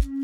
thank you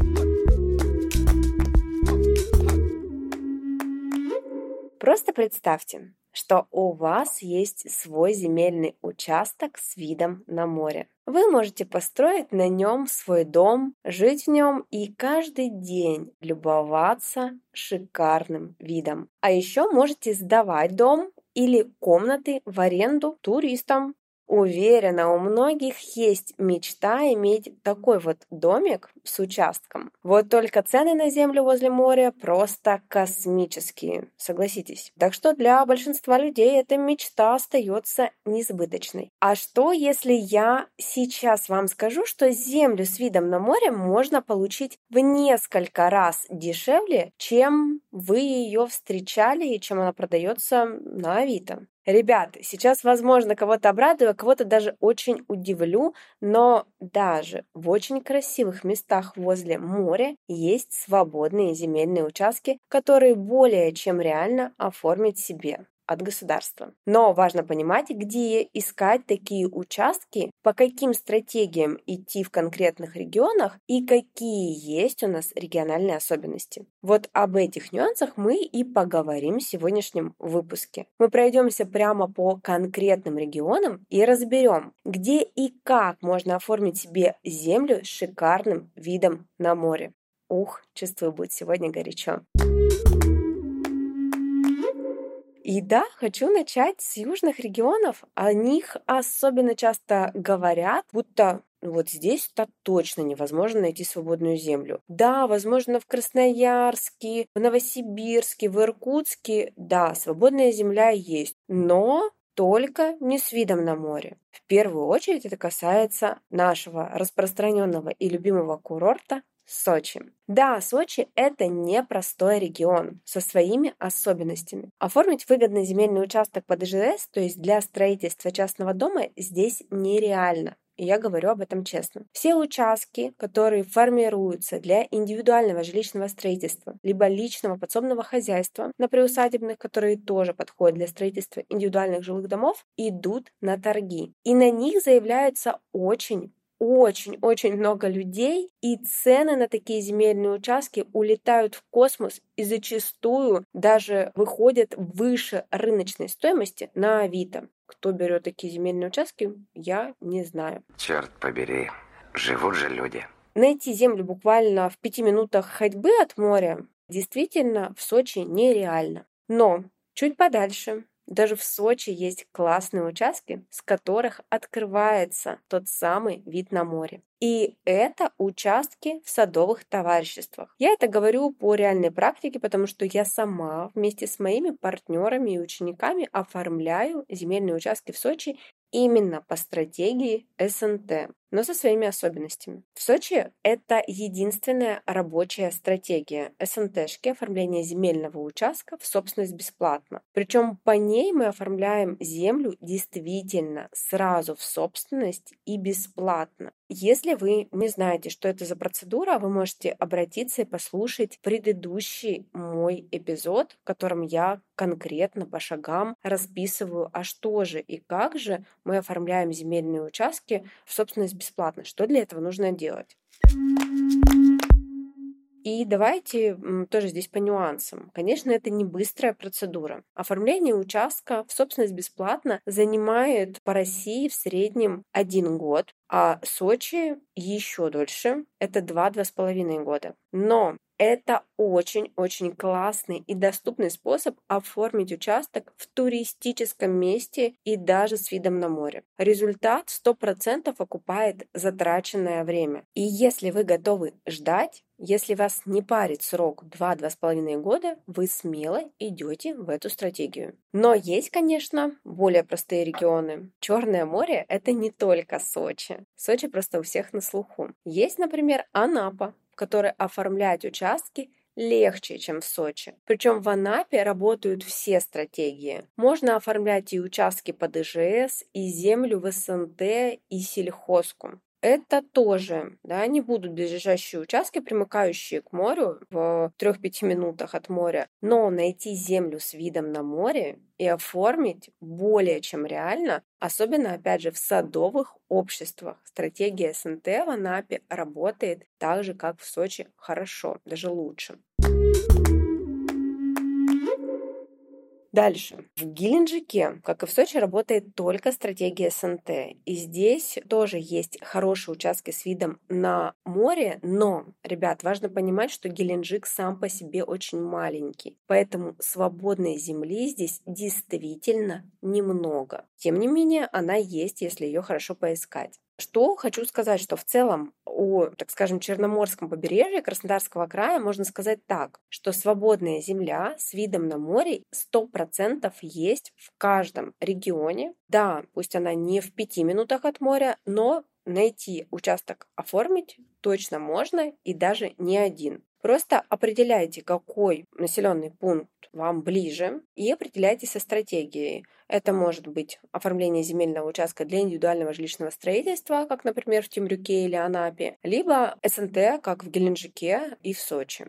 Просто представьте, что у вас есть свой земельный участок с видом на море. Вы можете построить на нем свой дом, жить в нем и каждый день любоваться шикарным видом. А еще можете сдавать дом или комнаты в аренду туристам. Уверена, у многих есть мечта иметь такой вот домик с участком. Вот только цены на землю возле моря просто космические, согласитесь. Так что для большинства людей эта мечта остается несбыточной. А что, если я сейчас вам скажу, что землю с видом на море можно получить в несколько раз дешевле, чем вы ее встречали и чем она продается на Авито? Ребят, сейчас, возможно, кого-то обрадую, а кого-то даже очень удивлю, но даже в очень красивых местах возле моря есть свободные земельные участки, которые более чем реально оформить себе от государства. Но важно понимать, где искать такие участки, по каким стратегиям идти в конкретных регионах и какие есть у нас региональные особенности. Вот об этих нюансах мы и поговорим в сегодняшнем выпуске. Мы пройдемся прямо по конкретным регионам и разберем, где и как можно оформить себе землю с шикарным видом на море. Ух, чувствую, будет сегодня горячо. И да, хочу начать с южных регионов. О них особенно часто говорят, будто вот здесь-то точно невозможно найти свободную землю. Да, возможно, в Красноярске, в Новосибирске, в Иркутске, да, свободная земля есть, но только не с видом на море. В первую очередь это касается нашего распространенного и любимого курорта Сочи. Да, Сочи – это непростой регион со своими особенностями. Оформить выгодный земельный участок под ИЖС, то есть для строительства частного дома, здесь нереально. И я говорю об этом честно. Все участки, которые формируются для индивидуального жилищного строительства, либо личного подсобного хозяйства, на приусадебных, которые тоже подходят для строительства индивидуальных жилых домов, идут на торги. И на них заявляются очень очень-очень много людей, и цены на такие земельные участки улетают в космос и зачастую даже выходят выше рыночной стоимости на Авито. Кто берет такие земельные участки, я не знаю. Черт побери, живут же люди. Найти землю буквально в пяти минутах ходьбы от моря действительно в Сочи нереально. Но чуть подальше, даже в Сочи есть классные участки, с которых открывается тот самый вид на море. И это участки в садовых товариществах. Я это говорю по реальной практике, потому что я сама вместе с моими партнерами и учениками оформляю земельные участки в Сочи именно по стратегии СНТ, но со своими особенностями. В Сочи это единственная рабочая стратегия СНТшки оформления земельного участка в собственность бесплатно. Причем по ней мы оформляем землю действительно сразу в собственность и бесплатно. Если вы не знаете, что это за процедура, вы можете обратиться и послушать предыдущий мой эпизод, в котором я конкретно по шагам расписываю, а что же и как же мы оформляем земельные участки в собственность бесплатно, что для этого нужно делать. И давайте тоже здесь по нюансам. Конечно, это не быстрая процедура. Оформление участка в собственность бесплатно занимает по России в среднем один год, а Сочи еще дольше. Это два-два с половиной года. Но это очень-очень классный и доступный способ оформить участок в туристическом месте и даже с видом на море. Результат 100% окупает затраченное время. И если вы готовы ждать, если вас не парит срок 2-2,5 года, вы смело идете в эту стратегию. Но есть, конечно, более простые регионы. Черное море – это не только Сочи. Сочи просто у всех на слуху. Есть, например, Анапа, в которой оформлять участки легче, чем в Сочи. Причем в Анапе работают все стратегии. Можно оформлять и участки под ИЖС, и землю в СНТ, и сельхозку это тоже, да, не будут ближайшие участки, примыкающие к морю в 3-5 минутах от моря, но найти землю с видом на море и оформить более чем реально, особенно, опять же, в садовых обществах. Стратегия СНТ в Анапе работает так же, как в Сочи, хорошо, даже лучше. Дальше. В Геленджике, как и в Сочи, работает только стратегия СНТ. И здесь тоже есть хорошие участки с видом на море, но, ребят, важно понимать, что Геленджик сам по себе очень маленький. Поэтому свободной земли здесь действительно немного. Тем не менее, она есть, если ее хорошо поискать. Что хочу сказать, что в целом о, так скажем, Черноморском побережье Краснодарского края можно сказать так, что свободная земля с видом на море 100% есть в каждом регионе. Да, пусть она не в пяти минутах от моря, но найти участок оформить точно можно и даже не один. Просто определяйте, какой населенный пункт вам ближе, и определяйте со стратегией. Это может быть оформление земельного участка для индивидуального жилищного строительства, как, например, в Темрюке или Анапе, либо СНТ, как в Геленджике и в Сочи.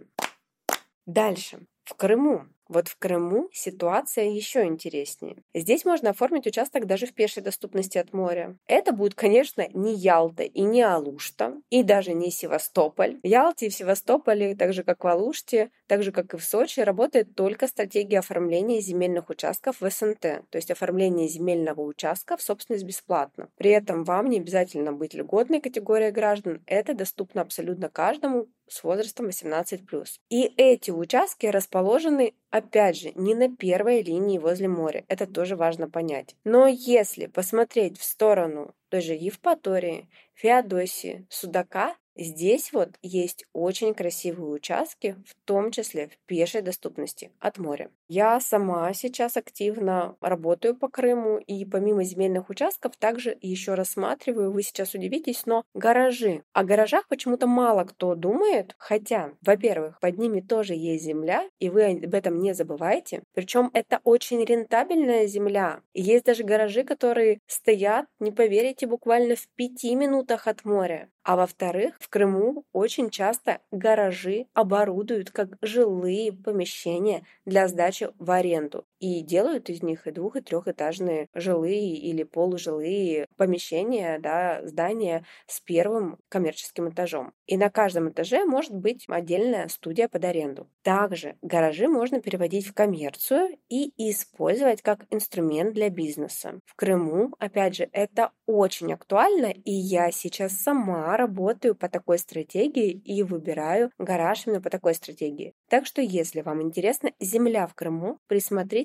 Дальше. В Крыму вот в Крыму ситуация еще интереснее. Здесь можно оформить участок даже в пешей доступности от моря. Это будет, конечно, не Ялта и не Алушта, и даже не Севастополь. В Ялте и в Севастополе, так же как в Алуште, так же как и в Сочи, работает только стратегия оформления земельных участков в СНТ, то есть оформление земельного участка в собственность бесплатно. При этом вам не обязательно быть льготной категорией граждан, это доступно абсолютно каждому с возрастом 18+. И эти участки расположены Опять же, не на первой линии возле моря, это тоже важно понять. Но если посмотреть в сторону той же Евпатории, Феодосии, Судака, Здесь вот есть очень красивые участки, в том числе в пешей доступности от моря. Я сама сейчас активно работаю по Крыму и помимо земельных участков также еще рассматриваю, вы сейчас удивитесь, но гаражи. О гаражах почему-то мало кто думает, хотя, во-первых, под ними тоже есть земля, и вы об этом не забывайте. Причем это очень рентабельная земля. Есть даже гаражи, которые стоят, не поверите, буквально в пяти минутах от моря. А во-вторых, в Крыму очень часто гаражи оборудуют как жилые помещения для сдачи в аренду и делают из них и двух, и трехэтажные жилые или полужилые помещения, да, здания с первым коммерческим этажом. И на каждом этаже может быть отдельная студия под аренду. Также гаражи можно переводить в коммерцию и использовать как инструмент для бизнеса. В Крыму, опять же, это очень актуально, и я сейчас сама работаю по такой стратегии и выбираю гараж именно по такой стратегии. Так что, если вам интересна земля в Крыму,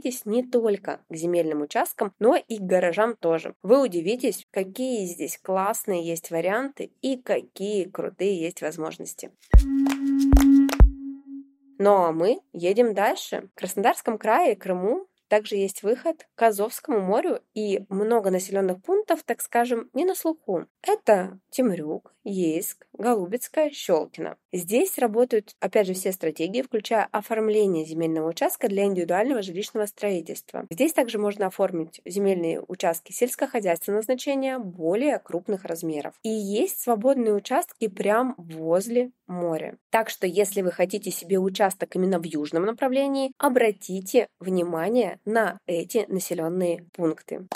присмотритесь не только к земельным участкам, но и к гаражам тоже. Вы удивитесь, какие здесь классные есть варианты и какие крутые есть возможности. Ну а мы едем дальше. В Краснодарском крае, Крыму также есть выход к Азовскому морю и много населенных пунктов, так скажем, не на слуху. Это Темрюк, Ейск, Голубецкая, Щелкино. Здесь работают, опять же, все стратегии, включая оформление земельного участка для индивидуального жилищного строительства. Здесь также можно оформить земельные участки сельскохозяйственного значения более крупных размеров. И есть свободные участки прямо возле моря. Так что, если вы хотите себе участок именно в южном направлении, обратите внимание на эти населенные пункты.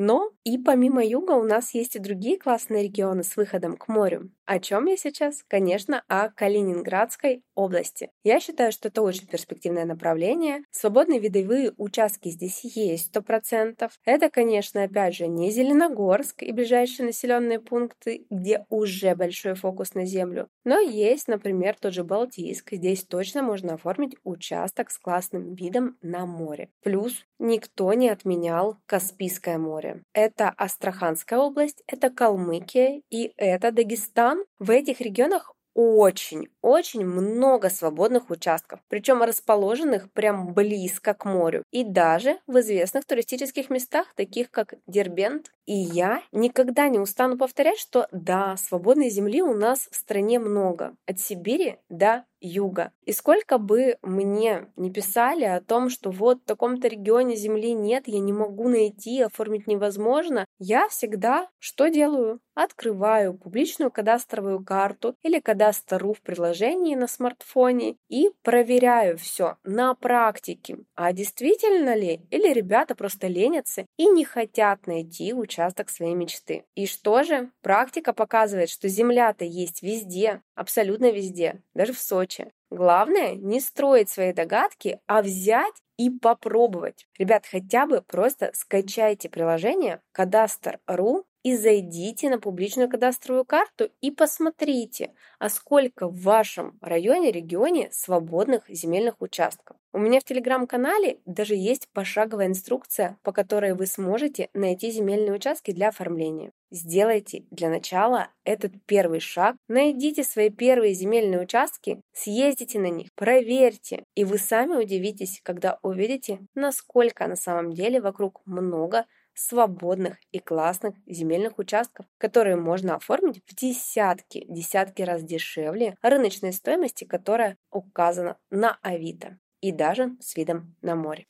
Но и помимо юга у нас есть и другие классные регионы с выходом к морю. О чем я сейчас? Конечно, о Калининградской области. Я считаю, что это очень перспективное направление. Свободные видовые участки здесь есть 100%. Это, конечно, опять же, не Зеленогорск и ближайшие населенные пункты, где уже большой фокус на землю. Но есть, например, тот же Балтийск. Здесь точно можно оформить участок с классным видом на море. Плюс никто не отменял Каспийское море. Это Астраханская область, это Калмыкия и это Дагестан, в этих регионах очень-очень много свободных участков, причем расположенных прям близко к морю и даже в известных туристических местах, таких как Дербент. И я никогда не устану повторять, что да, свободной земли у нас в стране много, от Сибири до юга. И сколько бы мне не писали о том, что вот в таком-то регионе земли нет, я не могу найти, оформить невозможно, я всегда что делаю? Открываю публичную кадастровую карту или кадастру в приложении на смартфоне и проверяю все на практике. А действительно ли? Или ребята просто ленятся и не хотят найти участок своей мечты. И что же? Практика показывает, что земля-то есть везде, абсолютно везде, даже в Сочи. Главное не строить свои догадки, а взять и попробовать. Ребят, хотя бы просто скачайте приложение Кадастр.ру и зайдите на публичную кадастровую карту и посмотрите, а сколько в вашем районе, регионе свободных земельных участков. У меня в телеграм-канале даже есть пошаговая инструкция, по которой вы сможете найти земельные участки для оформления. Сделайте для начала этот первый шаг, найдите свои первые земельные участки, съездите на них, проверьте, и вы сами удивитесь, когда увидите, насколько на самом деле вокруг много свободных и классных земельных участков, которые можно оформить в десятки, десятки раз дешевле рыночной стоимости, которая указана на Авито и даже с видом на море.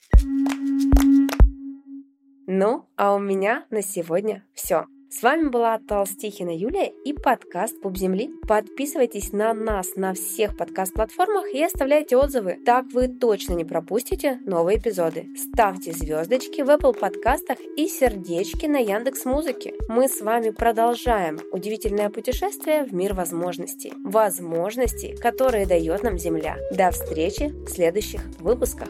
Ну, а у меня на сегодня все. С вами была Толстихина Юлия и подкаст Пуп Земли. Подписывайтесь на нас на всех подкаст-платформах и оставляйте отзывы. Так вы точно не пропустите новые эпизоды. Ставьте звездочки в Apple подкастах и сердечки на Яндекс Музыке. Мы с вами продолжаем удивительное путешествие в мир возможностей. Возможностей, которые дает нам Земля. До встречи в следующих выпусках.